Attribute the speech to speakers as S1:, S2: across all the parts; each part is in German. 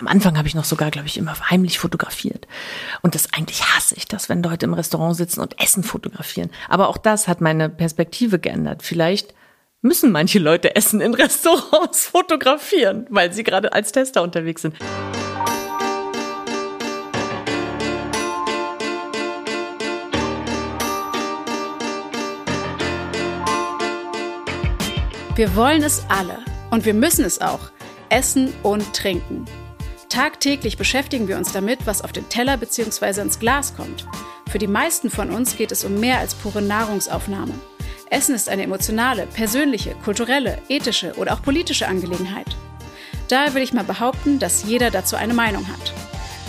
S1: Am Anfang habe ich noch sogar, glaube ich, immer heimlich fotografiert. Und das eigentlich hasse ich das, wenn Leute im Restaurant sitzen und Essen fotografieren. Aber auch das hat meine Perspektive geändert. Vielleicht müssen manche Leute Essen in Restaurants fotografieren, weil sie gerade als Tester unterwegs sind.
S2: Wir wollen es alle und wir müssen es auch. Essen und trinken. Tagtäglich beschäftigen wir uns damit, was auf den Teller bzw. ins Glas kommt. Für die meisten von uns geht es um mehr als pure Nahrungsaufnahme. Essen ist eine emotionale, persönliche, kulturelle, ethische oder auch politische Angelegenheit. Daher will ich mal behaupten, dass jeder dazu eine Meinung hat.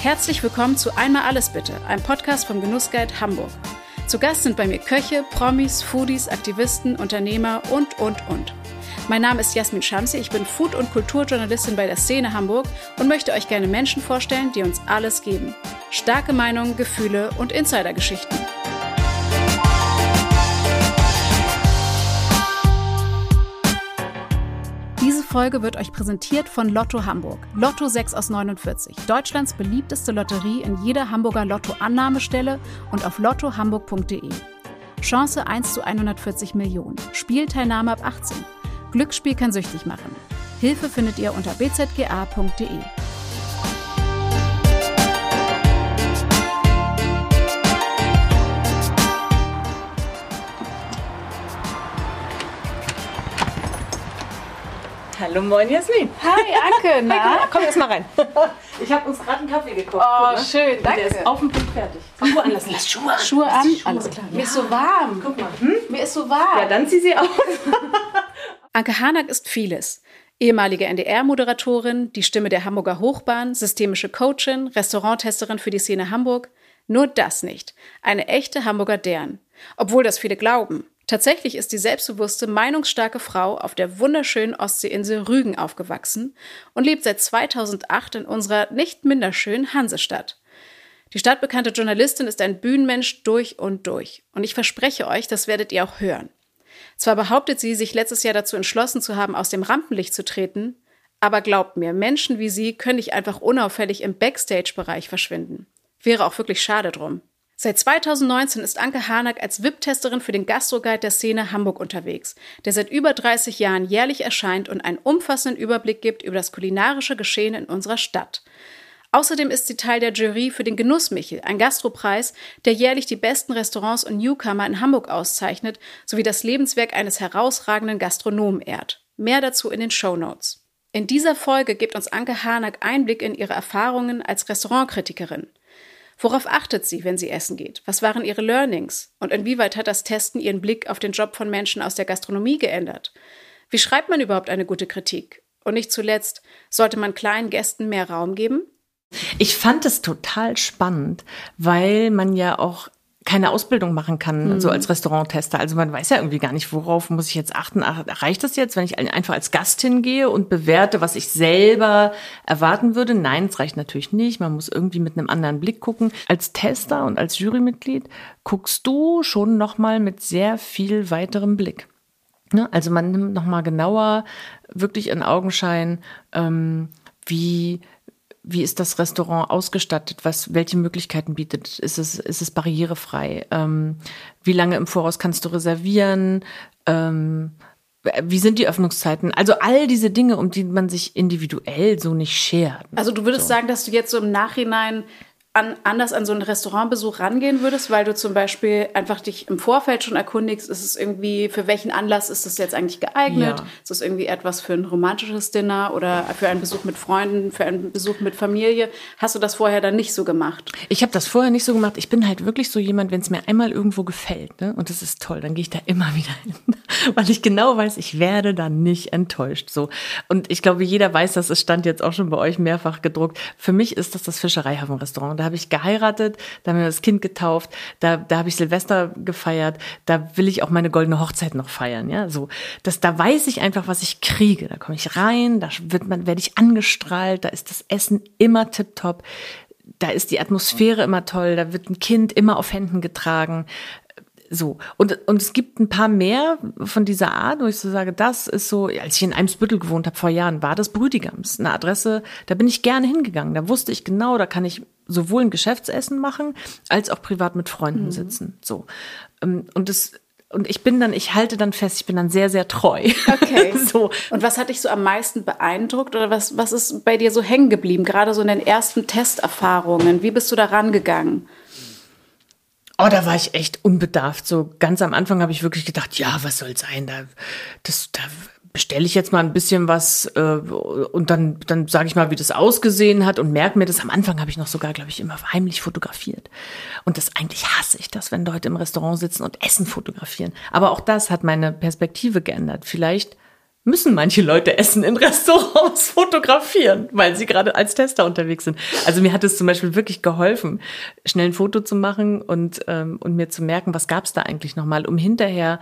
S2: Herzlich willkommen zu Einmal alles bitte, einem Podcast vom Genussguide Hamburg. Zu Gast sind bei mir Köche, Promis, Foodies, Aktivisten, Unternehmer und, und, und. Mein Name ist Jasmin Schamsi, ich bin Food- und Kulturjournalistin bei der Szene Hamburg und möchte euch gerne Menschen vorstellen, die uns alles geben. Starke Meinungen, Gefühle und Insidergeschichten. Diese Folge wird euch präsentiert von Lotto Hamburg. Lotto 6 aus 49. Deutschlands beliebteste Lotterie in jeder Hamburger Lotto-Annahmestelle und auf lottohamburg.de. Chance 1 zu 140 Millionen. Spielteilnahme ab 18. Glücksspiel kann süchtig machen. Hilfe findet ihr unter bzga.de.
S1: Hallo, moin Jasmin.
S2: Hi, Anke, na?
S1: Komm erst mal rein. Ich habe uns gerade einen Kaffee gekocht.
S2: Oh,
S1: mal.
S2: schön,
S1: Und Der
S2: danke.
S1: ist auf dem Punkt fertig. Schuhe anlassen, lass Schuhe an.
S2: Schuhe an?
S1: Schuhe
S2: Alles klar.
S1: Ja.
S2: Mir ist so warm.
S1: Guck mal. Hm?
S2: Mir ist so warm.
S1: Ja, dann zieh sie aus.
S2: Anke Hanak ist vieles. Ehemalige NDR-Moderatorin, die Stimme der Hamburger Hochbahn, systemische Coachin, Restauranttesterin für die Szene Hamburg. Nur das nicht. Eine echte Hamburger Dern. Obwohl das viele glauben. Tatsächlich ist die selbstbewusste, meinungsstarke Frau auf der wunderschönen Ostseeinsel Rügen aufgewachsen und lebt seit 2008 in unserer nicht minder schönen Hansestadt. Die stadtbekannte Journalistin ist ein Bühnenmensch durch und durch. Und ich verspreche euch, das werdet ihr auch hören. Zwar behauptet sie, sich letztes Jahr dazu entschlossen zu haben, aus dem Rampenlicht zu treten, aber glaubt mir, Menschen wie sie können nicht einfach unauffällig im Backstage-Bereich verschwinden. Wäre auch wirklich schade drum. Seit 2019 ist Anke Harnack als VIP-Testerin für den Gastroguide der Szene Hamburg unterwegs, der seit über 30 Jahren jährlich erscheint und einen umfassenden Überblick gibt über das kulinarische Geschehen in unserer Stadt. Außerdem ist sie Teil der Jury für den Genussmichel, ein Gastropreis, der jährlich die besten Restaurants und Newcomer in Hamburg auszeichnet, sowie das Lebenswerk eines herausragenden Gastronomen ehrt. Mehr dazu in den Show Notes. In dieser Folge gibt uns Anke Harnack Einblick in ihre Erfahrungen als Restaurantkritikerin. Worauf achtet sie, wenn sie essen geht? Was waren ihre Learnings? Und inwieweit hat das Testen ihren Blick auf den Job von Menschen aus der Gastronomie geändert? Wie schreibt man überhaupt eine gute Kritik? Und nicht zuletzt, sollte man kleinen Gästen mehr Raum geben?
S1: Ich fand es total spannend, weil man ja auch keine Ausbildung machen kann, so als Restauranttester. Also man weiß ja irgendwie gar nicht, worauf muss ich jetzt achten. Ach, reicht das jetzt, wenn ich einfach als Gast hingehe und bewerte, was ich selber erwarten würde? Nein, es reicht natürlich nicht. Man muss irgendwie mit einem anderen Blick gucken. Als Tester und als Jurymitglied guckst du schon noch mal mit sehr viel weiterem Blick. Ne? Also man nimmt noch mal genauer wirklich in Augenschein, ähm, wie wie ist das Restaurant ausgestattet? Was, welche Möglichkeiten bietet? Ist es, ist es barrierefrei? Ähm, wie lange im Voraus kannst du reservieren? Ähm, wie sind die Öffnungszeiten? Also all diese Dinge, um die man sich individuell so nicht schert.
S2: Also du würdest sagen, dass du jetzt so im Nachhinein an, anders an so einen Restaurantbesuch rangehen würdest, weil du zum Beispiel einfach dich im Vorfeld schon erkundigst, ist es irgendwie, für welchen Anlass ist das jetzt eigentlich geeignet?
S1: Ja.
S2: Ist es irgendwie etwas für ein romantisches Dinner oder für einen Besuch mit Freunden, für einen Besuch mit Familie? Hast du das vorher dann nicht so gemacht?
S1: Ich habe das vorher nicht so gemacht. Ich bin halt wirklich so jemand, wenn es mir einmal irgendwo gefällt, ne, und das ist toll, dann gehe ich da immer wieder hin, weil ich genau weiß, ich werde da nicht enttäuscht. So und ich glaube, jeder weiß, das es stand jetzt auch schon bei euch mehrfach gedruckt. Für mich ist das das Fischereihafen-Restaurant. Da habe ich geheiratet, da haben wir das Kind getauft, da da habe ich Silvester gefeiert, da will ich auch meine goldene Hochzeit noch feiern, ja, so. Das da weiß ich einfach, was ich kriege. Da komme ich rein, da wird man werde ich angestrahlt, da ist das Essen immer tipptopp da ist die Atmosphäre immer toll, da wird ein Kind immer auf Händen getragen. So. Und, und es gibt ein paar mehr von dieser Art, wo ich so sage, das ist so, als ich in Eimsbüttel gewohnt habe vor Jahren, war das Brüdigams. Eine Adresse, da bin ich gerne hingegangen. Da wusste ich genau, da kann ich sowohl ein Geschäftsessen machen, als auch privat mit Freunden mhm. sitzen. So. Ähm, und das, und ich bin dann, ich halte dann fest, ich bin dann sehr, sehr treu.
S2: Okay. so. Und was hat dich so am meisten beeindruckt oder was, was ist bei dir so hängen geblieben, gerade so in den ersten Testerfahrungen? Wie bist du da rangegangen?
S1: Oh, da war ich echt unbedarft. So ganz am Anfang habe ich wirklich gedacht, ja, was soll sein? Da, das, da bestelle ich jetzt mal ein bisschen was äh, und dann, dann sage ich mal, wie das ausgesehen hat und merke mir das. Am Anfang habe ich noch sogar, glaube ich, immer heimlich fotografiert. Und das eigentlich hasse ich das, wenn Leute im Restaurant sitzen und Essen fotografieren. Aber auch das hat meine Perspektive geändert. Vielleicht müssen manche Leute Essen in Restaurants fotografieren, weil sie gerade als Tester unterwegs sind. Also mir hat es zum Beispiel wirklich geholfen, schnell ein Foto zu machen und, ähm, und mir zu merken, was gab es da eigentlich nochmal, um hinterher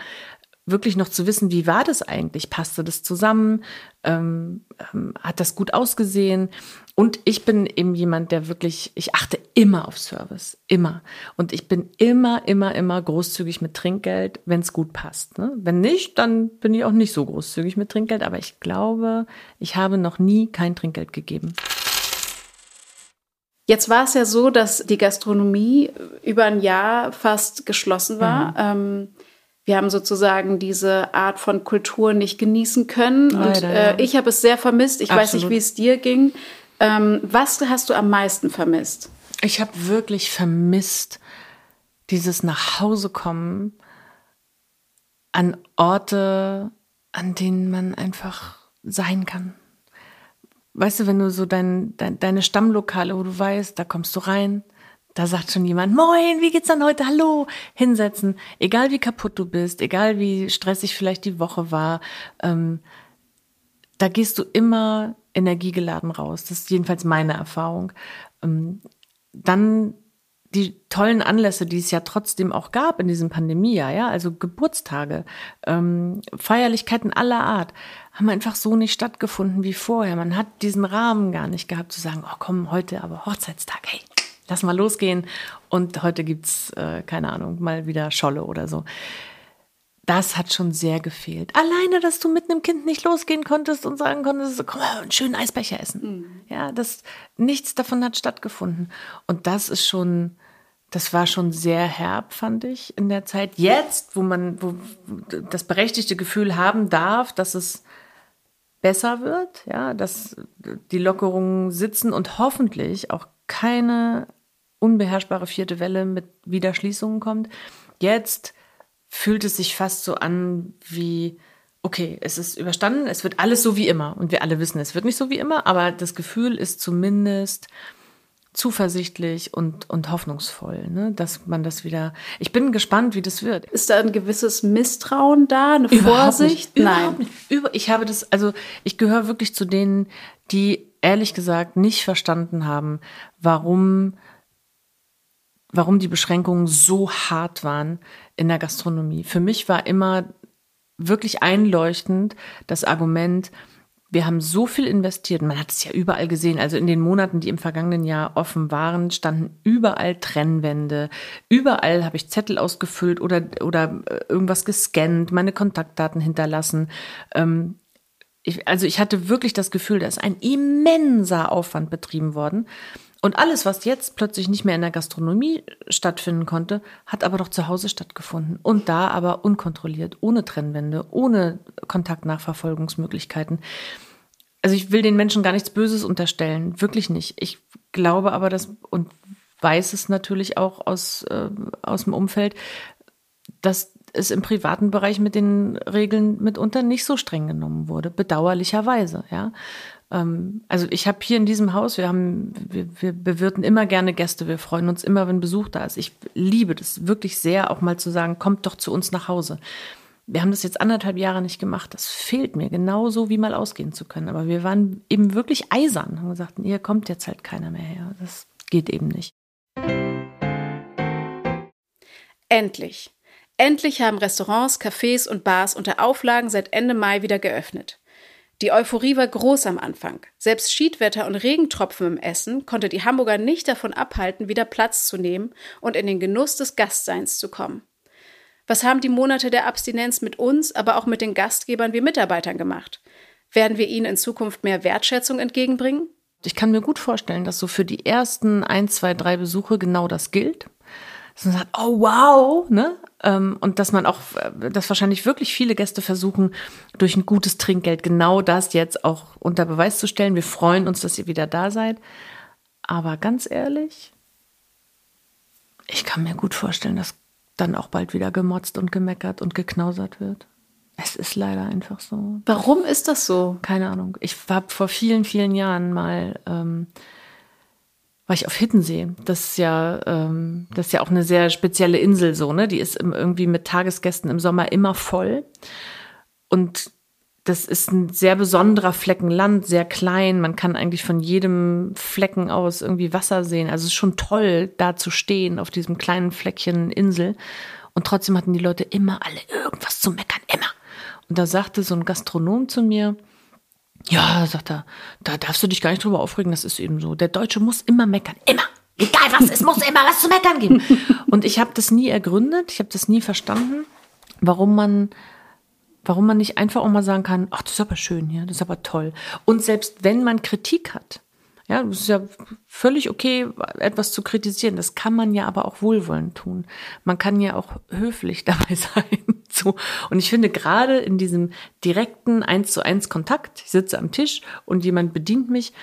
S1: wirklich noch zu wissen, wie war das eigentlich? Passte das zusammen? Ähm, ähm, hat das gut ausgesehen? Und ich bin eben jemand, der wirklich, ich achte immer auf Service, immer. Und ich bin immer, immer, immer großzügig mit Trinkgeld, wenn es gut passt. Ne? Wenn nicht, dann bin ich auch nicht so großzügig mit Trinkgeld. Aber ich glaube, ich habe noch nie kein Trinkgeld gegeben.
S2: Jetzt war es ja so, dass die Gastronomie über ein Jahr fast geschlossen war. Mhm. Ähm, wir haben sozusagen diese Art von Kultur nicht genießen können. Leider, und äh, ja. ich habe es sehr vermisst. Ich Absolut. weiß nicht, wie es dir ging. Ähm, was hast du am meisten vermisst?
S1: Ich habe wirklich vermisst, dieses Nachhausekommen an Orte, an denen man einfach sein kann. Weißt du, wenn du so dein, dein, deine Stammlokale, wo du weißt, da kommst du rein, da sagt schon jemand, moin, wie geht's dann heute? Hallo, hinsetzen. Egal wie kaputt du bist, egal wie stressig vielleicht die Woche war, ähm, da gehst du immer energiegeladen raus. Das ist jedenfalls meine Erfahrung. Ähm, dann die tollen Anlässe, die es ja trotzdem auch gab in diesem Pandemiejahr, ja, also Geburtstage, ähm, Feierlichkeiten aller Art, haben einfach so nicht stattgefunden wie vorher. Man hat diesen Rahmen gar nicht gehabt zu sagen, oh komm, heute aber Hochzeitstag, hey, lass mal losgehen und heute gibt's äh, keine Ahnung, mal wieder Scholle oder so. Das hat schon sehr gefehlt. Alleine, dass du mit einem Kind nicht losgehen konntest und sagen konntest, komm mal, einen schönen Eisbecher essen. Mhm. Ja, das, nichts davon hat stattgefunden. Und das ist schon, das war schon sehr herb, fand ich, in der Zeit. Jetzt, wo man, wo das berechtigte Gefühl haben darf, dass es besser wird, ja, dass die Lockerungen sitzen und hoffentlich auch keine unbeherrschbare vierte Welle mit Wiederschließungen kommt. Jetzt fühlt es sich fast so an wie, okay, es ist überstanden, es wird alles so wie immer. Und wir alle wissen, es wird nicht so wie immer, aber das Gefühl ist zumindest zuversichtlich und, und hoffnungsvoll, ne? dass man das wieder. Ich bin gespannt, wie das wird.
S2: Ist da ein gewisses Misstrauen da, eine Überhaupt Vorsicht?
S1: Nicht, Nein. Nicht. Über, ich habe das, also ich gehöre wirklich zu denen, die ehrlich gesagt nicht verstanden haben, warum warum die Beschränkungen so hart waren in der Gastronomie. Für mich war immer wirklich einleuchtend das Argument, wir haben so viel investiert, man hat es ja überall gesehen, also in den Monaten, die im vergangenen Jahr offen waren, standen überall Trennwände, überall habe ich Zettel ausgefüllt oder, oder äh, irgendwas gescannt, meine Kontaktdaten hinterlassen. Ähm, ich, also ich hatte wirklich das Gefühl, da ist ein immenser Aufwand betrieben worden. Und alles, was jetzt plötzlich nicht mehr in der Gastronomie stattfinden konnte, hat aber doch zu Hause stattgefunden. Und da aber unkontrolliert, ohne Trennwände, ohne Kontaktnachverfolgungsmöglichkeiten. Also ich will den Menschen gar nichts Böses unterstellen, wirklich nicht. Ich glaube aber, dass und weiß es natürlich auch aus, äh, aus dem Umfeld, dass es im privaten Bereich mit den Regeln mitunter nicht so streng genommen wurde, bedauerlicherweise, ja. Ähm, also ich habe hier in diesem Haus, wir haben, wir, wir bewirten immer gerne Gäste, wir freuen uns immer, wenn Besuch da ist. Ich liebe das wirklich sehr, auch mal zu sagen, kommt doch zu uns nach Hause. Wir haben das jetzt anderthalb Jahre nicht gemacht. Das fehlt mir, genauso wie mal ausgehen zu können. Aber wir waren eben wirklich eisern und gesagt, ihr kommt jetzt halt keiner mehr her. Das geht eben nicht.
S2: Endlich. Endlich haben Restaurants, Cafés und Bars unter Auflagen seit Ende Mai wieder geöffnet. Die Euphorie war groß am Anfang. Selbst Schiedwetter und Regentropfen im Essen konnte die Hamburger nicht davon abhalten, wieder Platz zu nehmen und in den Genuss des Gastseins zu kommen. Was haben die Monate der Abstinenz mit uns, aber auch mit den Gastgebern wie Mitarbeitern gemacht? Werden wir ihnen in Zukunft mehr Wertschätzung entgegenbringen?
S1: Ich kann mir gut vorstellen, dass so für die ersten ein, zwei, drei Besuche genau das gilt. Dass man sagt, oh wow, ne? Ähm, und dass man auch, äh, dass wahrscheinlich wirklich viele Gäste versuchen, durch ein gutes Trinkgeld genau das jetzt auch unter Beweis zu stellen. Wir freuen uns, dass ihr wieder da seid. Aber ganz ehrlich, ich kann mir gut vorstellen, dass dann auch bald wieder gemotzt und gemeckert und geknausert wird. Es ist leider einfach so.
S2: Warum ist das so?
S1: Keine Ahnung. Ich habe vor vielen, vielen Jahren mal ähm, war ich auf Hiddensee. Das ist ja, ähm, das ist ja auch eine sehr spezielle Insel so, ne? Die ist irgendwie mit Tagesgästen im Sommer immer voll. Und das ist ein sehr besonderer Flecken Land, sehr klein. Man kann eigentlich von jedem Flecken aus irgendwie Wasser sehen. Also es ist schon toll, da zu stehen auf diesem kleinen Fleckchen Insel. Und trotzdem hatten die Leute immer alle irgendwas zu meckern, immer. Und da sagte so ein Gastronom zu mir, ja, sagt er, da darfst du dich gar nicht drüber aufregen, das ist eben so. Der Deutsche muss immer meckern, immer. Egal was, es muss immer was zu meckern geben. Und ich habe das nie ergründet, ich habe das nie verstanden, warum man warum man nicht einfach auch mal sagen kann, ach, das ist aber schön hier, das ist aber toll. Und selbst wenn man Kritik hat, ja, es ist ja völlig okay, etwas zu kritisieren. Das kann man ja aber auch wohlwollend tun. Man kann ja auch höflich dabei sein. So. Und ich finde gerade in diesem direkten eins zu eins Kontakt, ich sitze am Tisch und jemand bedient mich,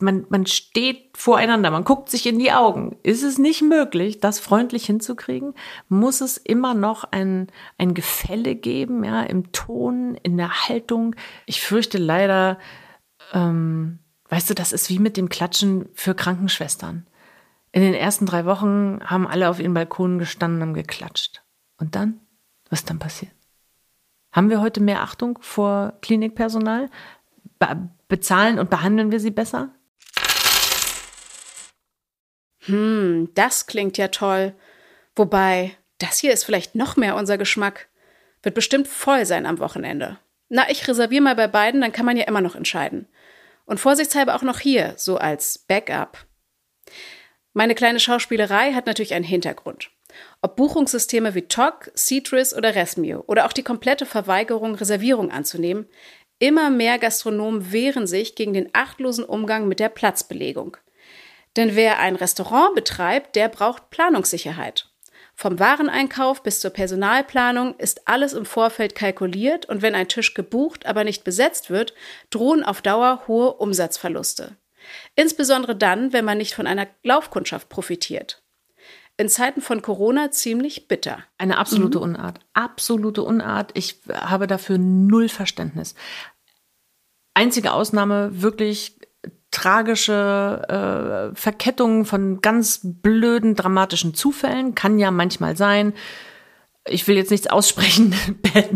S1: man, man steht voreinander, man guckt sich in die Augen. Ist es nicht möglich, das freundlich hinzukriegen? Muss es immer noch ein, ein Gefälle geben, ja, im Ton, in der Haltung? Ich fürchte leider, ähm, weißt du, das ist wie mit dem Klatschen für Krankenschwestern. In den ersten drei Wochen haben alle auf ihren Balkonen gestanden und geklatscht. Und dann? Was ist dann passiert? Haben wir heute mehr Achtung vor Klinikpersonal? Be bezahlen und behandeln wir sie besser?
S2: Hm, das klingt ja toll. Wobei, das hier ist vielleicht noch mehr unser Geschmack. Wird bestimmt voll sein am Wochenende. Na, ich reserviere mal bei beiden, dann kann man ja immer noch entscheiden. Und vorsichtshalber auch noch hier, so als Backup. Meine kleine Schauspielerei hat natürlich einen Hintergrund. Ob Buchungssysteme wie TOC, Citrus oder Resmio oder auch die komplette Verweigerung, Reservierung anzunehmen, immer mehr Gastronomen wehren sich gegen den achtlosen Umgang mit der Platzbelegung. Denn wer ein Restaurant betreibt, der braucht Planungssicherheit. Vom Wareneinkauf bis zur Personalplanung ist alles im Vorfeld kalkuliert und wenn ein Tisch gebucht, aber nicht besetzt wird, drohen auf Dauer hohe Umsatzverluste. Insbesondere dann, wenn man nicht von einer Laufkundschaft profitiert. In Zeiten von Corona ziemlich bitter.
S1: Eine absolute mhm. Unart. Absolute Unart. Ich habe dafür null Verständnis. Einzige Ausnahme wirklich tragische äh, Verkettung von ganz blöden, dramatischen Zufällen. Kann ja manchmal sein. Ich will jetzt nichts aussprechen, Bad,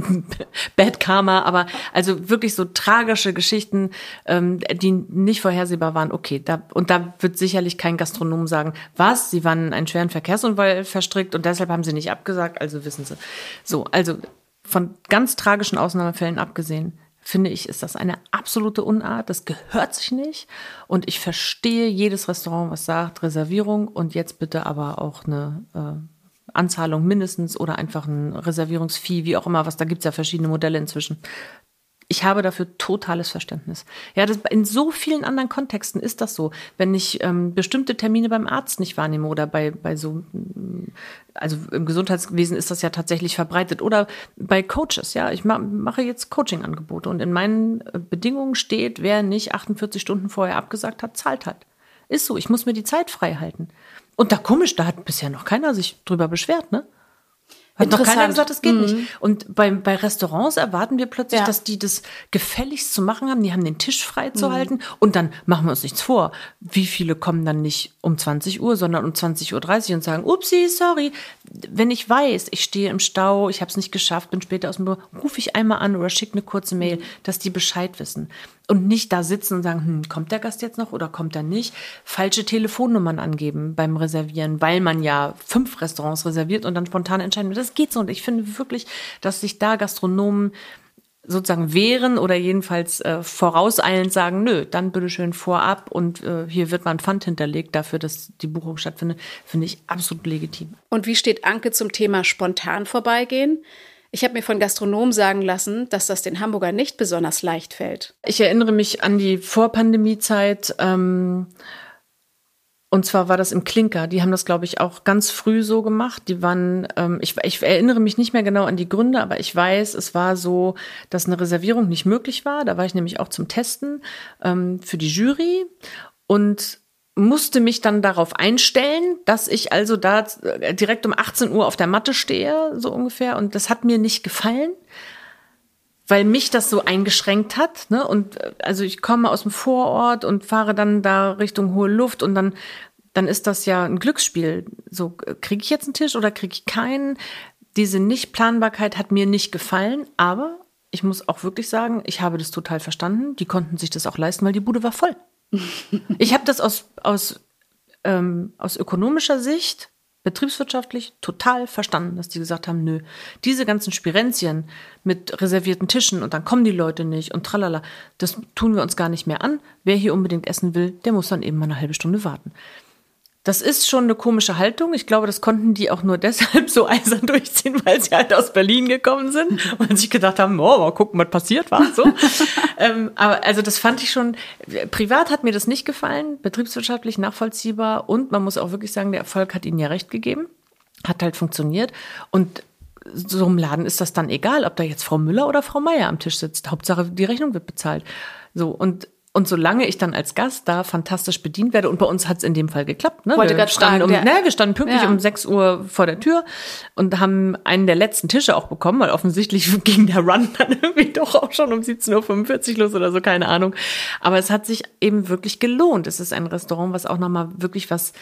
S1: Bad Karma, aber also wirklich so tragische Geschichten, ähm, die nicht vorhersehbar waren. Okay, da, und da wird sicherlich kein Gastronom sagen, was, sie waren in einen schweren Verkehrsunfall verstrickt und deshalb haben sie nicht abgesagt, also wissen sie. So, also von ganz tragischen Ausnahmefällen abgesehen, finde ich, ist das eine absolute Unart. Das gehört sich nicht. Und ich verstehe jedes Restaurant, was sagt, Reservierung und jetzt bitte aber auch eine äh, Anzahlung mindestens oder einfach ein Reservierungsfee, wie auch immer, was da gibt's ja verschiedene Modelle inzwischen ich habe dafür totales Verständnis. Ja, das, in so vielen anderen Kontexten ist das so. Wenn ich ähm, bestimmte Termine beim Arzt nicht wahrnehme oder bei, bei so, mm, also im Gesundheitswesen ist das ja tatsächlich verbreitet oder bei Coaches, ja, ich ma mache jetzt Coaching-Angebote und in meinen äh, Bedingungen steht, wer nicht 48 Stunden vorher abgesagt hat, zahlt halt. Ist so, ich muss mir die Zeit frei halten. Und da komisch, da hat bisher noch keiner sich drüber beschwert, ne? Hat noch keiner gesagt, das geht mhm. nicht. Und bei, bei Restaurants erwarten wir plötzlich, ja. dass die das gefälligst zu machen haben. Die haben den Tisch frei zu mhm. halten. Und dann machen wir uns nichts vor. Wie viele kommen dann nicht um 20 Uhr, sondern um 20.30 Uhr und sagen, upsie, sorry. Wenn ich weiß, ich stehe im Stau, ich habe es nicht geschafft, bin später aus dem Büro, rufe ich einmal an oder schicke eine kurze Mail, dass die Bescheid wissen und nicht da sitzen und sagen, hm, kommt der Gast jetzt noch oder kommt er nicht? Falsche Telefonnummern angeben beim Reservieren, weil man ja fünf Restaurants reserviert und dann spontan entscheiden will. Das geht so. Und ich finde wirklich, dass sich da Gastronomen sozusagen wehren oder jedenfalls äh, vorauseilend sagen, nö, dann bitteschön vorab und äh, hier wird mal ein Pfand hinterlegt dafür, dass die Buchung stattfindet, finde ich absolut legitim.
S2: Und wie steht Anke zum Thema spontan vorbeigehen? Ich habe mir von Gastronomen sagen lassen, dass das den Hamburger nicht besonders leicht fällt.
S1: Ich erinnere mich an die Vorpandemiezeit. Ähm, und zwar war das im Klinker. Die haben das, glaube ich, auch ganz früh so gemacht. Die waren, ähm, ich, ich erinnere mich nicht mehr genau an die Gründe, aber ich weiß, es war so, dass eine Reservierung nicht möglich war. Da war ich nämlich auch zum Testen ähm, für die Jury und musste mich dann darauf einstellen, dass ich also da äh, direkt um 18 Uhr auf der Matte stehe, so ungefähr. Und das hat mir nicht gefallen weil mich das so eingeschränkt hat. Ne? Und äh, also ich komme aus dem Vorort und fahre dann da Richtung hohe Luft und dann, dann ist das ja ein Glücksspiel. So, kriege ich jetzt einen Tisch oder kriege ich keinen? Diese Nichtplanbarkeit hat mir nicht gefallen, aber ich muss auch wirklich sagen, ich habe das total verstanden. Die konnten sich das auch leisten, weil die Bude war voll. ich habe das aus, aus, ähm, aus ökonomischer Sicht betriebswirtschaftlich total verstanden, dass die gesagt haben, nö, diese ganzen Spirenzien mit reservierten Tischen und dann kommen die Leute nicht und tralala, das tun wir uns gar nicht mehr an. Wer hier unbedingt essen will, der muss dann eben mal eine halbe Stunde warten. Das ist schon eine komische Haltung. Ich glaube, das konnten die auch nur deshalb so eisern durchziehen, weil sie halt aus Berlin gekommen sind und sich gedacht haben, oh, mal gucken, was passiert war. So. ähm, aber also das fand ich schon, privat hat mir das nicht gefallen, betriebswirtschaftlich nachvollziehbar und man muss auch wirklich sagen, der Erfolg hat ihnen ja recht gegeben, hat halt funktioniert und so im Laden ist das dann egal, ob da jetzt Frau Müller oder Frau Meier am Tisch sitzt. Hauptsache, die Rechnung wird bezahlt. So, und und solange ich dann als Gast da fantastisch bedient werde, und bei uns hat es in dem Fall geklappt. Ne?
S2: Wollte wir, standen
S1: fragen, um, ne, wir standen pünktlich ja. um 6 Uhr vor der Tür und haben einen der letzten Tische auch bekommen, weil offensichtlich ging der Run dann irgendwie doch auch schon um 17.45 Uhr los oder so, keine Ahnung. Aber es hat sich eben wirklich gelohnt. Es ist ein Restaurant, was auch nochmal wirklich was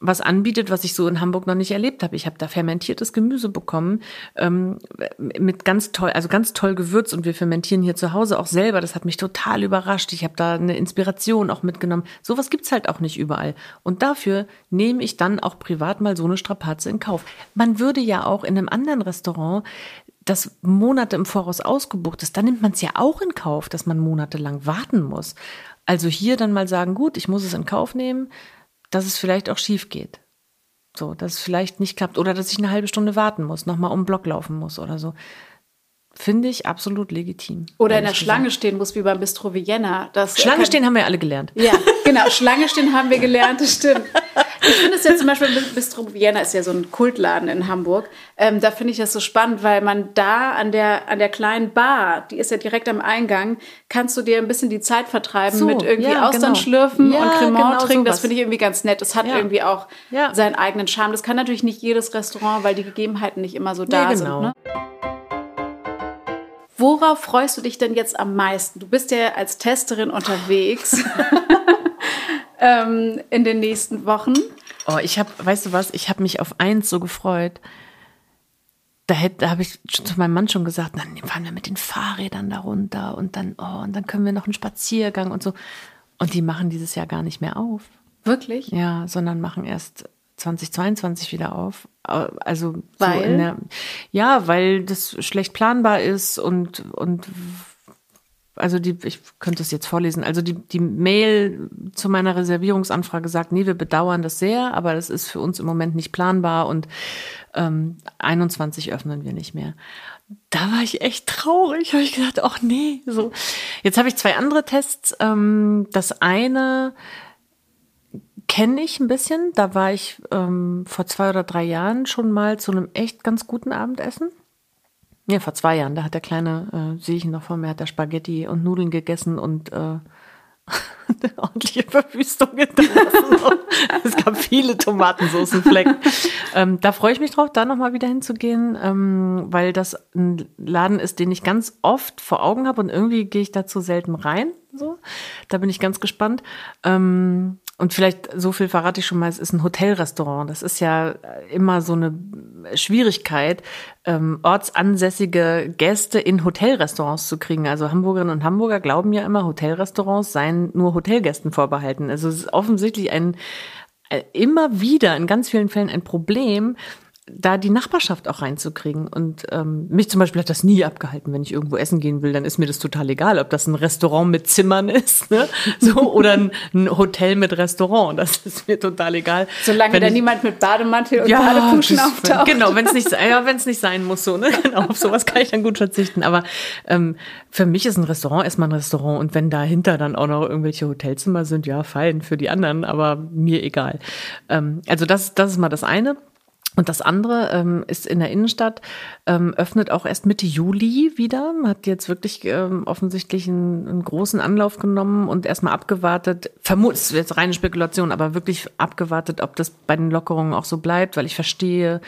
S1: was anbietet, was ich so in Hamburg noch nicht erlebt habe. Ich habe da fermentiertes Gemüse bekommen ähm, mit ganz toll, also ganz toll Gewürz und wir fermentieren hier zu Hause auch selber. Das hat mich total überrascht. Ich habe da eine Inspiration auch mitgenommen. Sowas gibt's halt auch nicht überall. Und dafür nehme ich dann auch privat mal so eine Strapaze in Kauf. Man würde ja auch in einem anderen Restaurant das Monate im Voraus ausgebucht ist, dann nimmt man es ja auch in Kauf, dass man monatelang warten muss. Also hier dann mal sagen, gut, ich muss es in Kauf nehmen dass es vielleicht auch schief geht. So, dass es vielleicht nicht klappt oder dass ich eine halbe Stunde warten muss, nochmal um den Block laufen muss oder so. Finde ich absolut legitim.
S2: Oder in der Schlange gesagt. stehen muss, wie beim Bistro Vienna.
S1: Das Schlange stehen haben wir alle gelernt.
S2: Ja, genau. Schlange stehen haben wir gelernt, das stimmt. Ich finde es ja zum Beispiel, Bistro Vienna ist ja so ein Kultladen in Hamburg. Ähm, da finde ich das so spannend, weil man da an der, an der kleinen Bar, die ist ja direkt am Eingang, kannst du dir ein bisschen die Zeit vertreiben so, mit irgendwie ja, Austern genau. schlürfen ja, und Cremant genau trinken. Das finde ich irgendwie ganz nett. Das hat ja. irgendwie auch seinen eigenen Charme. Das kann natürlich nicht jedes Restaurant, weil die Gegebenheiten nicht immer so da nee, genau. sind. Ne? Worauf freust du dich denn jetzt am meisten? Du bist ja als Testerin unterwegs ähm, in den nächsten Wochen.
S1: Oh, ich habe, weißt du was, ich habe mich auf eins so gefreut. Da, da habe ich zu meinem Mann schon gesagt, dann fahren wir mit den Fahrrädern da runter und dann, oh, und dann können wir noch einen Spaziergang und so. Und die machen dieses Jahr gar nicht mehr auf.
S2: Wirklich?
S1: Ja, sondern machen erst 2022 wieder auf. Also
S2: weil?
S1: So der, ja, weil das schlecht planbar ist und und also die, ich könnte es jetzt vorlesen, also die, die Mail zu meiner Reservierungsanfrage sagt, nee, wir bedauern das sehr, aber das ist für uns im Moment nicht planbar und ähm, 21 öffnen wir nicht mehr. Da war ich echt traurig, habe ich gedacht, ach nee, so. Jetzt habe ich zwei andere Tests. Ähm, das eine kenne ich ein bisschen. Da war ich ähm, vor zwei oder drei Jahren schon mal zu einem echt ganz guten Abendessen. Ja, vor zwei Jahren. Da hat der Kleine, äh, sehe ich ihn noch vor mir, hat der Spaghetti und Nudeln gegessen und äh, eine ordentliche Verwüstung hinterlassen. es gab viele Tomatensoßenflecken. ähm, da freue ich mich drauf, da nochmal wieder hinzugehen, ähm, weil das ein Laden ist, den ich ganz oft vor Augen habe und irgendwie gehe ich dazu selten rein. So, da bin ich ganz gespannt. Ähm, und vielleicht so viel verrate ich schon mal, es ist ein Hotelrestaurant. Das ist ja immer so eine Schwierigkeit, ähm, ortsansässige Gäste in Hotelrestaurants zu kriegen. Also Hamburgerinnen und Hamburger glauben ja immer, Hotelrestaurants seien nur Hotelgästen vorbehalten. Also es ist offensichtlich ein äh, immer wieder in ganz vielen Fällen ein Problem, da die Nachbarschaft auch reinzukriegen. Und ähm, mich zum Beispiel hat das nie abgehalten, wenn ich irgendwo essen gehen will, dann ist mir das total egal, ob das ein Restaurant mit Zimmern ist, ne? so oder ein, ein Hotel mit Restaurant. Das ist mir total egal.
S2: Solange
S1: wenn
S2: da
S1: ich,
S2: niemand mit Bademantel und
S1: ja,
S2: Badepuschen auftaucht.
S1: Genau, wenn es nicht, ja, wenn es nicht sein muss, so, ne? Genau, auf sowas kann ich dann gut verzichten. Aber ähm, für mich ist ein Restaurant erstmal ein Restaurant und wenn dahinter dann auch noch irgendwelche Hotelzimmer sind, ja, fein für die anderen, aber mir egal. Ähm, also das, das ist mal das eine. Und das andere ähm, ist in der Innenstadt, ähm, öffnet auch erst Mitte Juli wieder. Hat jetzt wirklich ähm, offensichtlich einen, einen großen Anlauf genommen und erstmal abgewartet. Vermut, es ist jetzt reine Spekulation, aber wirklich abgewartet, ob das bei den Lockerungen auch so bleibt, weil ich verstehe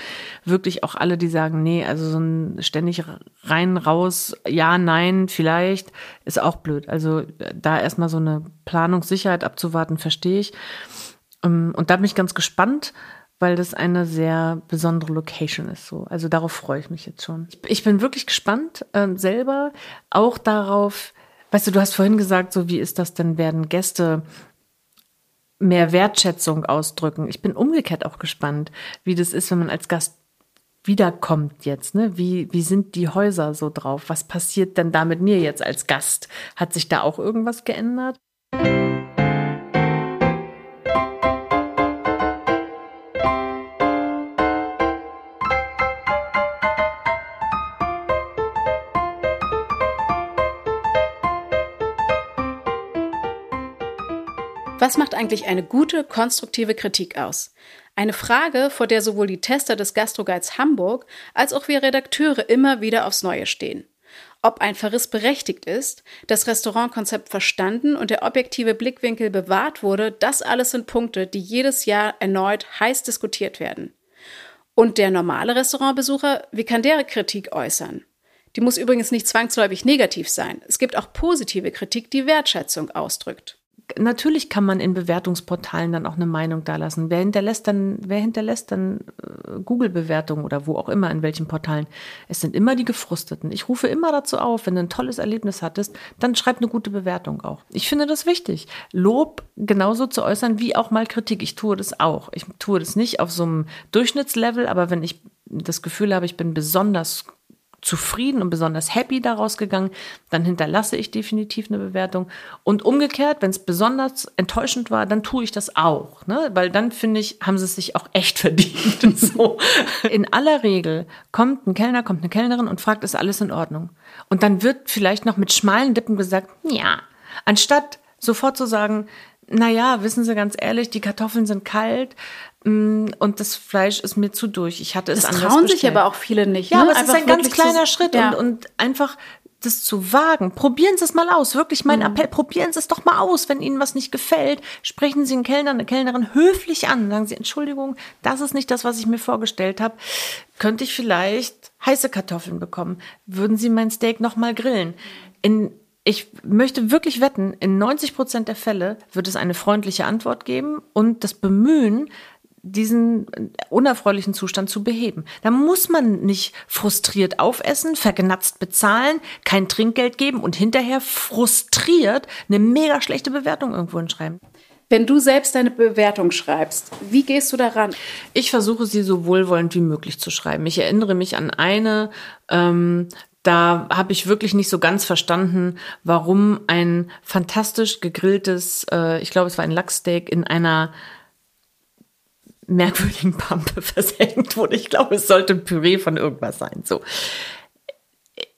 S1: wirklich auch alle, die sagen, nee, also so ein ständig rein, raus, ja, nein, vielleicht, ist auch blöd. Also äh, da erstmal so eine Planungssicherheit abzuwarten, verstehe ich. Ähm, Und da bin ich ganz gespannt, weil das eine sehr besondere Location ist. So, also darauf freue ich mich jetzt schon. Ich, bin wirklich gespannt ähm, selber auch darauf. Weißt du, du hast vorhin gesagt, so wie ist das denn? Werden Gäste mehr Wertschätzung ausdrücken? Ich bin umgekehrt auch gespannt, wie das ist, wenn man als Gast wiederkommt jetzt, ne? Wie, wie sind die Häuser so drauf? Was passiert denn da mit mir jetzt als Gast? Hat sich da auch irgendwas geändert?
S2: Was macht eigentlich eine gute, konstruktive Kritik aus? Eine Frage, vor der sowohl die Tester des Gastroguides Hamburg als auch wir Redakteure immer wieder aufs Neue stehen. Ob ein Verriss berechtigt ist, das Restaurantkonzept verstanden und der objektive Blickwinkel bewahrt wurde, das alles sind Punkte, die jedes Jahr erneut heiß diskutiert werden. Und der normale Restaurantbesucher, wie kann der Kritik äußern? Die muss übrigens nicht zwangsläufig negativ sein. Es gibt auch positive Kritik, die Wertschätzung ausdrückt.
S1: Natürlich kann man in Bewertungsportalen dann auch eine Meinung dalassen. Wer hinterlässt dann, wer hinterlässt dann äh, Google-Bewertungen oder wo auch immer, in welchen Portalen? Es sind immer die Gefrusteten. Ich rufe immer dazu auf, wenn du ein tolles Erlebnis hattest, dann schreib eine gute Bewertung auch. Ich finde das wichtig. Lob genauso zu äußern wie auch mal Kritik. Ich tue das auch. Ich tue das nicht auf so einem Durchschnittslevel, aber wenn ich das Gefühl habe, ich bin besonders zufrieden und besonders happy daraus gegangen, dann hinterlasse ich definitiv eine Bewertung. Und umgekehrt, wenn es besonders enttäuschend war, dann tue ich das auch, ne? weil dann finde ich, haben sie es sich auch echt verdient. so. In aller Regel kommt ein Kellner, kommt eine Kellnerin und fragt, ist alles in Ordnung? Und dann wird vielleicht noch mit schmalen Lippen gesagt, ja, anstatt sofort zu sagen, na ja, wissen Sie ganz ehrlich, die Kartoffeln sind kalt und das Fleisch ist mir zu durch. Ich hatte es
S2: Das
S1: anders
S2: trauen sich
S1: bestellt.
S2: aber auch viele nicht.
S1: Ja,
S2: ne?
S1: aber es ist ein ganz kleiner Schritt
S2: Ja.
S1: und, und einfach das zu wagen. Probieren Sie es mal aus. Wirklich mein Appell, probieren Sie es doch mal aus. Wenn Ihnen was nicht gefällt, sprechen Sie einen Kellner, eine Kellnerin höflich an. Sagen Sie, Entschuldigung, das ist nicht das, was ich mir vorgestellt habe. Könnte ich vielleicht heiße Kartoffeln bekommen? Würden Sie mein Steak noch mal grillen? In ich möchte wirklich wetten, in 90 Prozent der Fälle wird es eine freundliche Antwort geben und das Bemühen, diesen unerfreulichen Zustand zu beheben. Da muss man nicht frustriert aufessen, vergnatzt bezahlen, kein Trinkgeld geben und hinterher frustriert eine mega schlechte Bewertung irgendwo hinschreiben.
S2: Wenn du selbst deine Bewertung schreibst, wie gehst du daran?
S1: Ich versuche sie so wohlwollend wie möglich zu schreiben. Ich erinnere mich an eine, ähm, da habe ich wirklich nicht so ganz verstanden, warum ein fantastisch gegrilltes, äh, ich glaube, es war ein Lachssteak in einer merkwürdigen Pampe versenkt wurde. Ich glaube, es sollte ein Püree von irgendwas sein. So.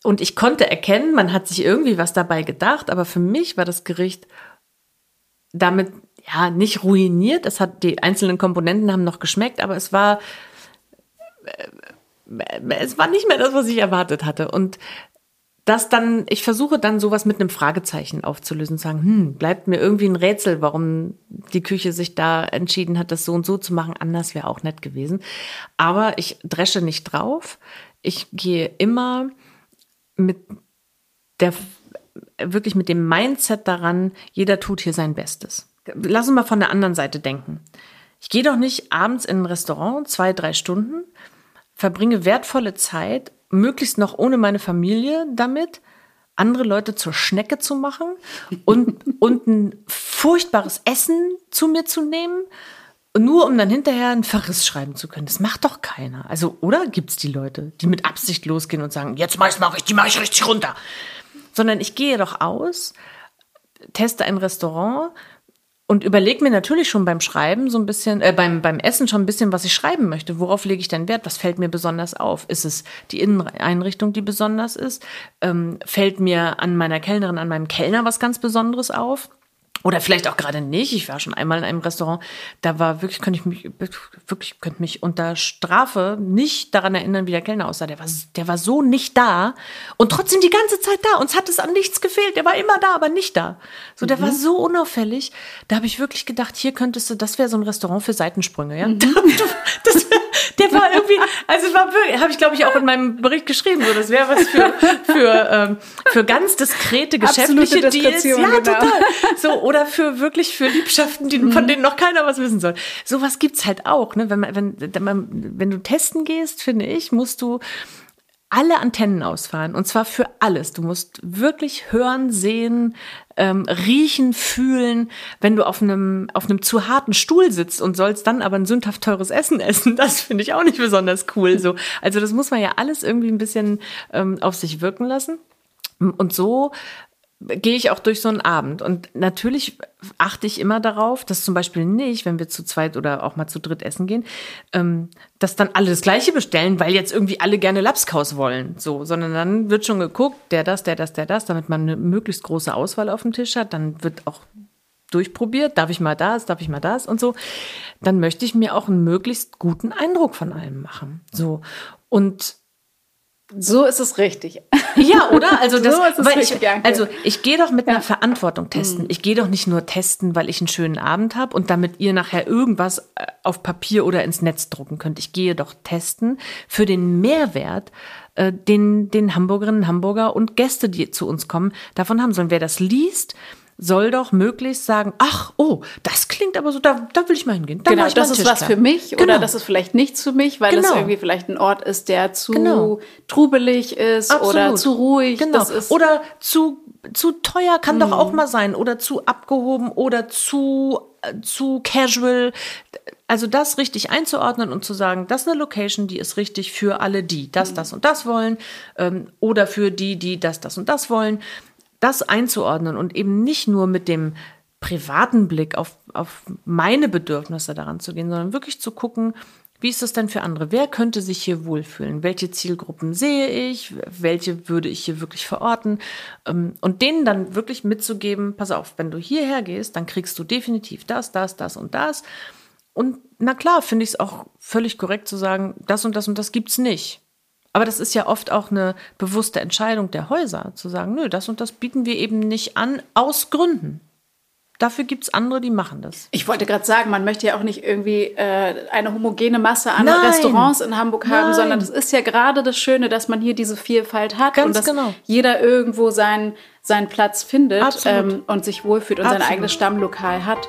S1: Und ich konnte erkennen, man hat sich irgendwie was dabei gedacht, aber für mich war das Gericht damit ja nicht ruiniert. Es hat die einzelnen Komponenten haben noch geschmeckt, aber es war äh, es war nicht mehr das, was ich erwartet hatte. Und das dann, ich versuche dann sowas mit einem Fragezeichen aufzulösen, sagen, hm, bleibt mir irgendwie ein Rätsel, warum die Küche sich da entschieden hat, das so und so zu machen. Anders wäre auch nett gewesen. Aber ich dresche nicht drauf. Ich gehe immer mit der, wirklich mit dem Mindset daran, jeder tut hier sein Bestes. Lass uns mal von der anderen Seite denken. Ich gehe doch nicht abends in ein Restaurant, zwei, drei Stunden, verbringe wertvolle Zeit, möglichst noch ohne meine Familie damit, andere Leute zur Schnecke zu machen und, und ein furchtbares Essen zu mir zu nehmen nur um dann hinterher einen Verriss schreiben zu können. Das macht doch keiner. Also, oder gibt's die Leute, die mit Absicht losgehen und sagen, jetzt mach ich mal richtig, mach ich richtig runter. Sondern ich gehe doch aus, teste ein Restaurant und überlege mir natürlich schon beim Schreiben so ein bisschen, äh, beim, beim Essen schon ein bisschen, was ich schreiben möchte. Worauf lege ich denn Wert? Was fällt mir besonders auf? Ist es die Inneneinrichtung, die besonders ist? Ähm, fällt mir an meiner Kellnerin, an meinem Kellner was ganz Besonderes auf? Oder vielleicht auch gerade nicht. Ich war schon einmal in einem Restaurant, da war wirklich, könnte ich mich, wirklich, könnte mich unter Strafe nicht daran erinnern, wie der Kellner aussah. Der war, der war so nicht da und trotzdem die ganze Zeit da. Uns hat es an nichts gefehlt. Der war immer da, aber nicht da. So, der mhm. war so unauffällig. Da habe ich wirklich gedacht, hier könntest du, das wäre so ein Restaurant für Seitensprünge, ja. Mhm. Das, der war irgendwie, also es war wirklich, habe ich glaube ich auch in meinem Bericht geschrieben, so das wäre was für für ähm, für ganz diskrete geschäftliche Deals, ja genau. total. So oder für wirklich für Liebschaften, die, von mhm. denen noch keiner was wissen soll. Sowas gibt's halt auch, ne? Wenn man wenn wenn du testen gehst, finde ich, musst du alle Antennen ausfahren und zwar für alles. Du musst wirklich hören, sehen, ähm, riechen, fühlen. Wenn du auf einem auf einem zu harten Stuhl sitzt und sollst dann aber ein sündhaft teures Essen essen, das finde ich auch nicht besonders cool. So, also das muss man ja alles irgendwie ein bisschen ähm, auf sich wirken lassen. Und so gehe ich auch durch so einen Abend. Und natürlich achte ich immer darauf, dass zum Beispiel nicht, wenn wir zu zweit oder auch mal zu dritt essen gehen, ähm, dass dann alle das Gleiche bestellen, weil jetzt irgendwie alle gerne Lapskaus wollen. So, sondern dann wird schon geguckt, der das, der das, der das, damit man eine möglichst große Auswahl auf dem Tisch hat. Dann wird auch durchprobiert, darf ich mal das, darf ich mal das und so. Dann möchte ich mir auch einen möglichst guten Eindruck von allem machen. So. Und
S2: so ist es richtig.
S1: Ja, oder? Also das, so ist es weil richtig, ich, also ich gehe doch mit ja. einer Verantwortung testen. Mhm. Ich gehe doch nicht nur testen, weil ich einen schönen Abend habe und damit ihr nachher irgendwas äh, auf Papier oder ins Netz drucken könnt. Ich gehe doch testen für den Mehrwert, äh, den den Hamburgerinnen, Hamburger und Gäste, die zu uns kommen, davon haben sollen. Wer das liest, soll doch möglichst sagen, ach, oh, das klingt aber so, da, da will ich mal hingehen.
S2: Da genau, das ist was für mich genau. oder das ist vielleicht nichts für mich, weil genau. es irgendwie vielleicht ein Ort ist, der zu genau. trubelig ist Absolut. oder zu ruhig.
S1: Genau. oder zu, zu teuer kann mm. doch auch mal sein oder zu abgehoben oder zu, äh, zu casual. Also das richtig einzuordnen und zu sagen, das ist eine Location, die ist richtig für alle die, das, mm. das und das wollen ähm, oder für die, die das, das und das wollen das einzuordnen und eben nicht nur mit dem privaten Blick auf, auf meine Bedürfnisse daran zu gehen, sondern wirklich zu gucken, wie ist das denn für andere? Wer könnte sich hier wohlfühlen? Welche Zielgruppen sehe ich? Welche würde ich hier wirklich verorten? Ähm, und denen dann wirklich mitzugeben, pass auf, wenn du hierher gehst, dann kriegst du definitiv das, das, das und das. Und na klar, finde ich es auch völlig korrekt zu sagen, das und das und das gibt's nicht. Aber das ist ja oft auch eine bewusste Entscheidung der Häuser, zu sagen, nö, das und das bieten wir eben nicht an, aus Gründen. Dafür gibt es andere, die machen das.
S2: Ich wollte gerade sagen, man möchte ja auch nicht irgendwie äh, eine homogene Masse an Nein. Restaurants in Hamburg haben, Nein. sondern es ist ja gerade das Schöne, dass man hier diese Vielfalt hat
S1: Ganz
S2: und dass
S1: genau.
S2: jeder irgendwo seinen, seinen Platz findet ähm, und sich wohlfühlt und Absolut. sein eigenes Stammlokal hat.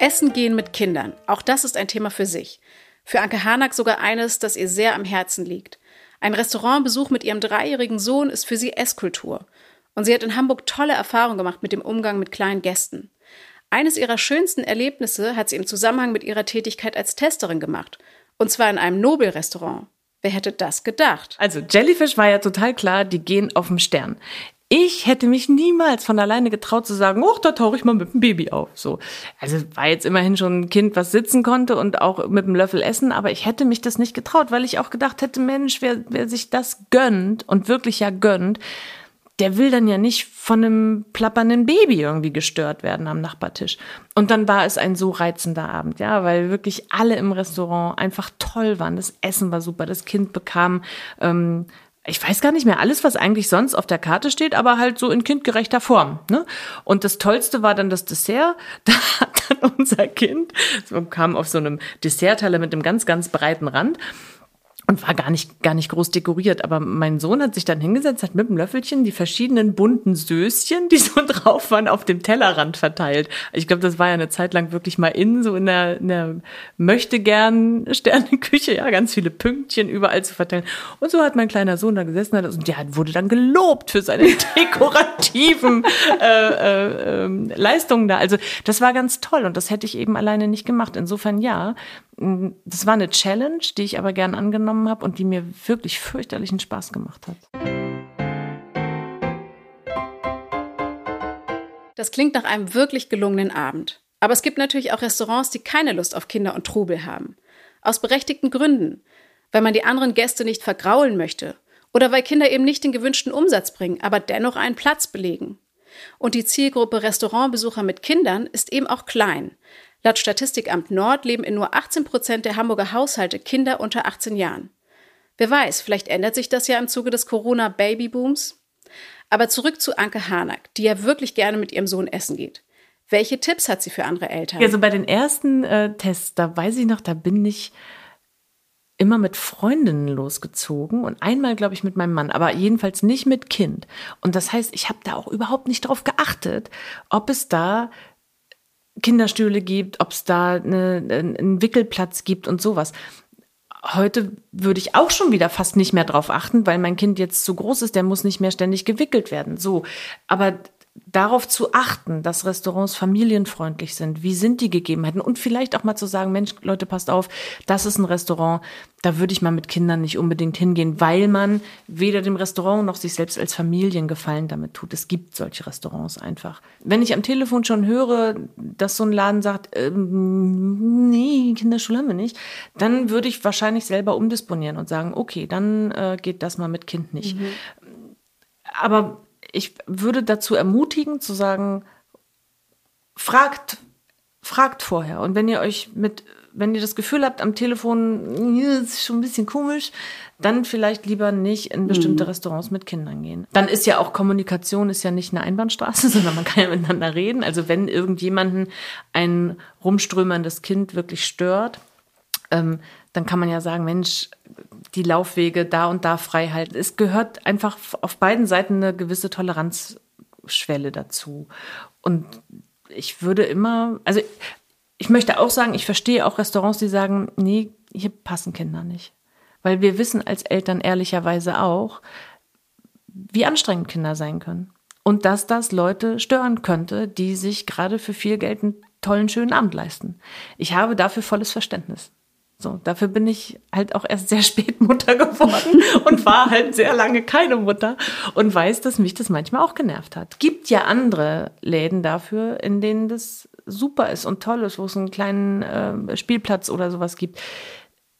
S2: Essen gehen mit Kindern. Auch das ist ein Thema für sich. Für Anke Harnack sogar eines, das ihr sehr am Herzen liegt. Ein Restaurantbesuch mit ihrem dreijährigen Sohn ist für sie Esskultur. Und sie hat in Hamburg tolle Erfahrungen gemacht mit dem Umgang mit kleinen Gästen. Eines ihrer schönsten Erlebnisse hat sie im Zusammenhang mit ihrer Tätigkeit als Testerin gemacht. Und zwar in einem Nobelrestaurant. Wer hätte das gedacht?
S1: Also Jellyfish war ja total klar, die gehen auf dem Stern. Ich hätte mich niemals von alleine getraut zu sagen, oh, da tauche ich mal mit dem Baby auf. So, also war jetzt immerhin schon ein Kind, was sitzen konnte und auch mit dem Löffel essen, aber ich hätte mich das nicht getraut, weil ich auch gedacht hätte, Mensch, wer, wer sich das gönnt und wirklich ja gönnt, der will dann ja nicht von einem plappernden Baby irgendwie gestört werden am Nachbartisch. Und dann war es ein so reizender Abend, ja, weil wirklich alle im Restaurant einfach toll waren. Das Essen war super, das Kind bekam ähm, ich weiß gar nicht mehr alles, was eigentlich sonst auf der Karte steht, aber halt so in kindgerechter Form. Ne? Und das Tollste war dann das Dessert. Da hat dann unser Kind, kam auf so einem Dessertteller mit einem ganz, ganz breiten Rand. Und war gar nicht, gar nicht groß dekoriert. Aber mein Sohn hat sich dann hingesetzt, hat mit dem Löffelchen die verschiedenen bunten Söschen, die so drauf waren, auf dem Tellerrand verteilt. Ich glaube, das war ja eine Zeit lang wirklich mal in, so in der, in der möchte gern Sterneküche, ja, ganz viele Pünktchen überall zu verteilen. Und so hat mein kleiner Sohn da gesessen und der wurde dann gelobt für seine dekorativen äh, äh, äh, Leistungen da. Also das war ganz toll und das hätte ich eben alleine nicht gemacht. Insofern ja, das war eine Challenge, die ich aber gern angenommen habe und die mir wirklich fürchterlichen Spaß gemacht hat.
S2: Das klingt nach einem wirklich gelungenen Abend. Aber es gibt natürlich auch Restaurants, die keine Lust auf Kinder und Trubel haben. Aus berechtigten Gründen. Weil man die anderen Gäste nicht vergraulen möchte. Oder weil Kinder eben nicht den gewünschten Umsatz bringen, aber dennoch einen Platz belegen. Und die Zielgruppe Restaurantbesucher mit Kindern ist eben auch klein. Laut Statistikamt Nord leben in nur 18 Prozent der Hamburger Haushalte Kinder unter 18 Jahren. Wer weiß, vielleicht ändert sich das ja im Zuge des Corona-Babybooms. Aber zurück zu Anke Harnack, die ja wirklich gerne mit ihrem Sohn essen geht. Welche Tipps hat sie für andere Eltern?
S1: Also bei den ersten äh, Tests, da weiß ich noch, da bin ich immer mit Freundinnen losgezogen und einmal, glaube ich, mit meinem Mann, aber jedenfalls nicht mit Kind. Und das heißt, ich habe da auch überhaupt nicht drauf geachtet, ob es da Kinderstühle gibt, ob es da eine, einen Wickelplatz gibt und sowas. Heute würde ich auch schon wieder fast nicht mehr drauf achten, weil mein Kind jetzt zu groß ist, der muss nicht mehr ständig gewickelt werden. So. Aber darauf zu achten, dass Restaurants familienfreundlich sind. Wie sind die Gegebenheiten? Und vielleicht auch mal zu sagen, Mensch, Leute, passt auf, das ist ein Restaurant, da würde ich mal mit Kindern nicht unbedingt hingehen, weil man weder dem Restaurant noch sich selbst als Familiengefallen damit tut. Es gibt solche Restaurants einfach. Wenn ich am Telefon schon höre, dass so ein Laden sagt, ähm, nee, Kinderschule haben wir nicht, dann würde ich wahrscheinlich selber umdisponieren und sagen, okay, dann äh, geht das mal mit Kind nicht. Mhm. Aber ich würde dazu ermutigen, zu sagen, fragt, fragt vorher. Und wenn ihr euch mit, wenn ihr das Gefühl habt, am Telefon, ist schon ein bisschen komisch, dann vielleicht lieber nicht in bestimmte mhm. Restaurants mit Kindern gehen. Dann ist ja auch Kommunikation ist ja nicht eine Einbahnstraße, sondern man kann ja miteinander reden. Also wenn irgendjemanden ein rumströmerndes Kind wirklich stört, ähm, dann kann man ja sagen, Mensch, die Laufwege da und da frei halten. Es gehört einfach auf beiden Seiten eine gewisse Toleranzschwelle dazu. Und ich würde immer, also ich möchte auch sagen, ich verstehe auch Restaurants, die sagen, nee, hier passen Kinder nicht. Weil wir wissen als Eltern ehrlicherweise auch, wie anstrengend Kinder sein können. Und dass das Leute stören könnte, die sich gerade für viel Geld einen tollen, schönen Abend leisten. Ich habe dafür volles Verständnis. So, dafür bin ich halt auch erst sehr spät Mutter geworden und war halt sehr lange keine Mutter und weiß, dass mich das manchmal auch genervt hat. Gibt ja andere Läden dafür, in denen das super ist und toll ist, wo es einen kleinen äh, Spielplatz oder sowas gibt.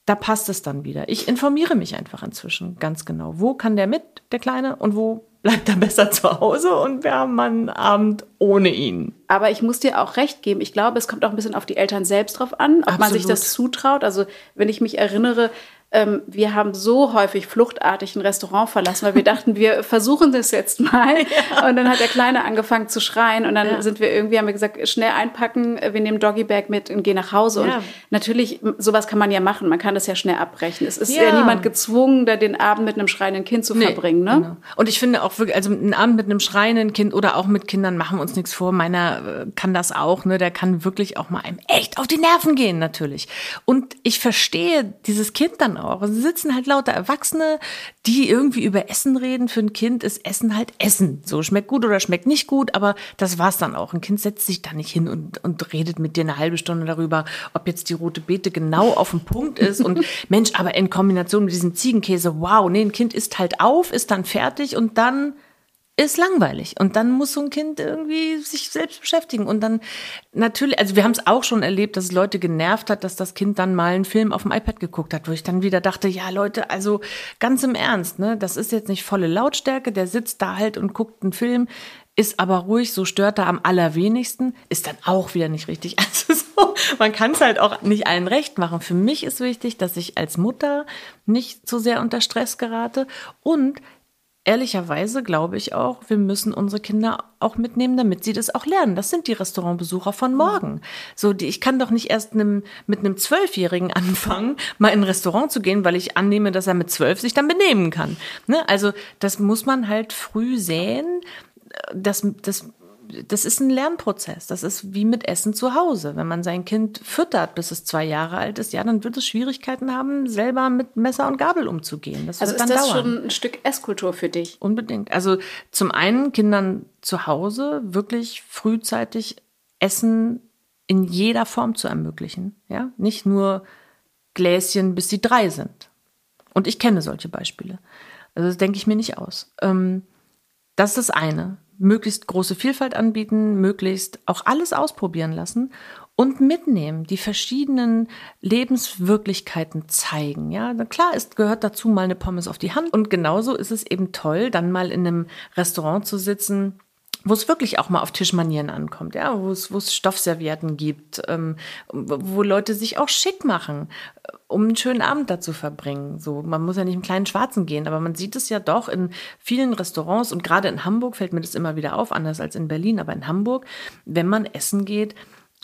S1: Da passt es dann wieder. Ich informiere mich einfach inzwischen ganz genau. Wo kann der mit, der Kleine, und wo bleibt er besser zu Hause und wir haben einen Abend ohne ihn.
S2: Aber ich muss dir auch recht geben. Ich glaube, es kommt auch ein bisschen auf die Eltern selbst drauf an, ob Absolut. man sich das zutraut. Also wenn ich mich erinnere, ähm, wir haben so häufig fluchtartig ein Restaurant verlassen, weil wir dachten, wir versuchen das jetzt mal. Ja. Und dann hat der Kleine angefangen zu schreien und dann ja. sind wir irgendwie, haben wir gesagt, schnell einpacken, wir nehmen Doggybag mit und gehen nach Hause. Ja. Und natürlich, sowas kann man ja machen, man kann das ja schnell abbrechen. Es ist ja, niemand gezwungen, da den Abend mit einem schreienden Kind zu nee, verbringen. Ne? Genau.
S1: Und ich finde auch wirklich, also einen Abend mit einem schreienden Kind oder auch mit Kindern machen wir uns nichts vor. Meiner äh, kann das auch, ne? Der kann wirklich auch mal einem echt auf die Nerven gehen, natürlich. Und ich verstehe dieses Kind dann auch. Es sitzen halt lauter Erwachsene, die irgendwie über Essen reden. Für ein Kind ist Essen halt Essen. So schmeckt gut oder schmeckt nicht gut, aber das war's dann auch. Ein Kind setzt sich da nicht hin und, und redet mit dir eine halbe Stunde darüber, ob jetzt die rote Beete genau auf dem Punkt ist. Und Mensch, aber in Kombination mit diesem Ziegenkäse, wow, nee, ein Kind isst halt auf, ist dann fertig und dann ist langweilig. Und dann muss so ein Kind irgendwie sich selbst beschäftigen. Und dann natürlich, also wir haben es auch schon erlebt, dass es Leute genervt hat, dass das Kind dann mal einen Film auf dem iPad geguckt hat, wo ich dann wieder dachte, ja Leute, also ganz im Ernst, ne, das ist jetzt nicht volle Lautstärke, der sitzt da halt und guckt einen Film, ist aber ruhig, so stört er am allerwenigsten, ist dann auch wieder nicht richtig. Also so, man kann es halt auch nicht allen recht machen. Für mich ist wichtig, dass ich als Mutter nicht zu sehr unter Stress gerate und ehrlicherweise glaube ich auch, wir müssen unsere Kinder auch mitnehmen, damit sie das auch lernen. Das sind die Restaurantbesucher von morgen. So, die, ich kann doch nicht erst einem, mit einem Zwölfjährigen anfangen, mal in ein Restaurant zu gehen, weil ich annehme, dass er mit zwölf sich dann benehmen kann. Ne? Also, das muss man halt früh sehen. Das, das das ist ein Lernprozess. Das ist wie mit Essen zu Hause. Wenn man sein Kind füttert, bis es zwei Jahre alt ist, ja, dann wird es Schwierigkeiten haben, selber mit Messer und Gabel umzugehen.
S2: Das also ist das dauern. schon ein Stück Esskultur für dich?
S1: Unbedingt. Also zum einen Kindern zu Hause wirklich frühzeitig Essen in jeder Form zu ermöglichen. Ja, nicht nur Gläschen, bis sie drei sind. Und ich kenne solche Beispiele. Also das denke ich mir nicht aus. Ähm, das ist das eine möglichst große Vielfalt anbieten, möglichst auch alles ausprobieren lassen und mitnehmen, die verschiedenen Lebenswirklichkeiten zeigen. Ja, klar ist, gehört dazu mal eine Pommes auf die Hand. Und genauso ist es eben toll, dann mal in einem Restaurant zu sitzen, wo es wirklich auch mal auf Tischmanieren ankommt, ja, wo es, wo es Stoffservietten gibt, ähm, wo Leute sich auch schick machen, äh, um einen schönen Abend da zu verbringen. So, man muss ja nicht im kleinen Schwarzen gehen, aber man sieht es ja doch in vielen Restaurants und gerade in Hamburg fällt mir das immer wieder auf, anders als in Berlin, aber in Hamburg, wenn man essen geht,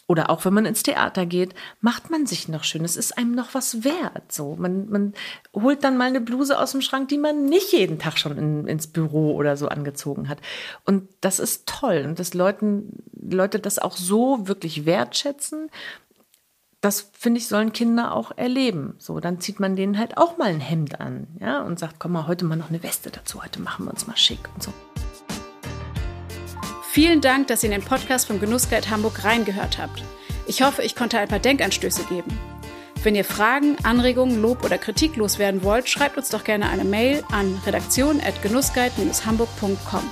S1: oder auch wenn man ins Theater geht, macht man sich noch schön. Es ist einem noch was wert. So, man, man holt dann mal eine Bluse aus dem Schrank, die man nicht jeden Tag schon in, ins Büro oder so angezogen hat. Und das ist toll. Und dass Leuten, Leute das auch so wirklich wertschätzen, das finde ich, sollen Kinder auch erleben. So, dann zieht man denen halt auch mal ein Hemd an, ja, und sagt, komm mal, heute mal noch eine Weste dazu, heute machen wir uns mal schick und so.
S2: Vielen Dank, dass ihr in den Podcast vom Genussguide Hamburg reingehört habt. Ich hoffe, ich konnte ein paar Denkanstöße geben. Wenn ihr Fragen, Anregungen, Lob oder Kritik loswerden wollt, schreibt uns doch gerne eine Mail an redaktion.genussguide-hamburg.com.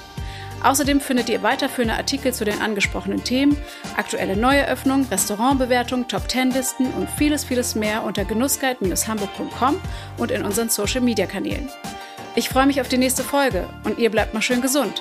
S2: Außerdem findet ihr weiterführende Artikel zu den angesprochenen Themen, aktuelle Neueröffnungen, Restaurantbewertungen, Top-10-Listen und vieles, vieles mehr unter genussguide-hamburg.com und in unseren Social-Media-Kanälen. Ich freue mich auf die nächste Folge und ihr bleibt mal schön gesund.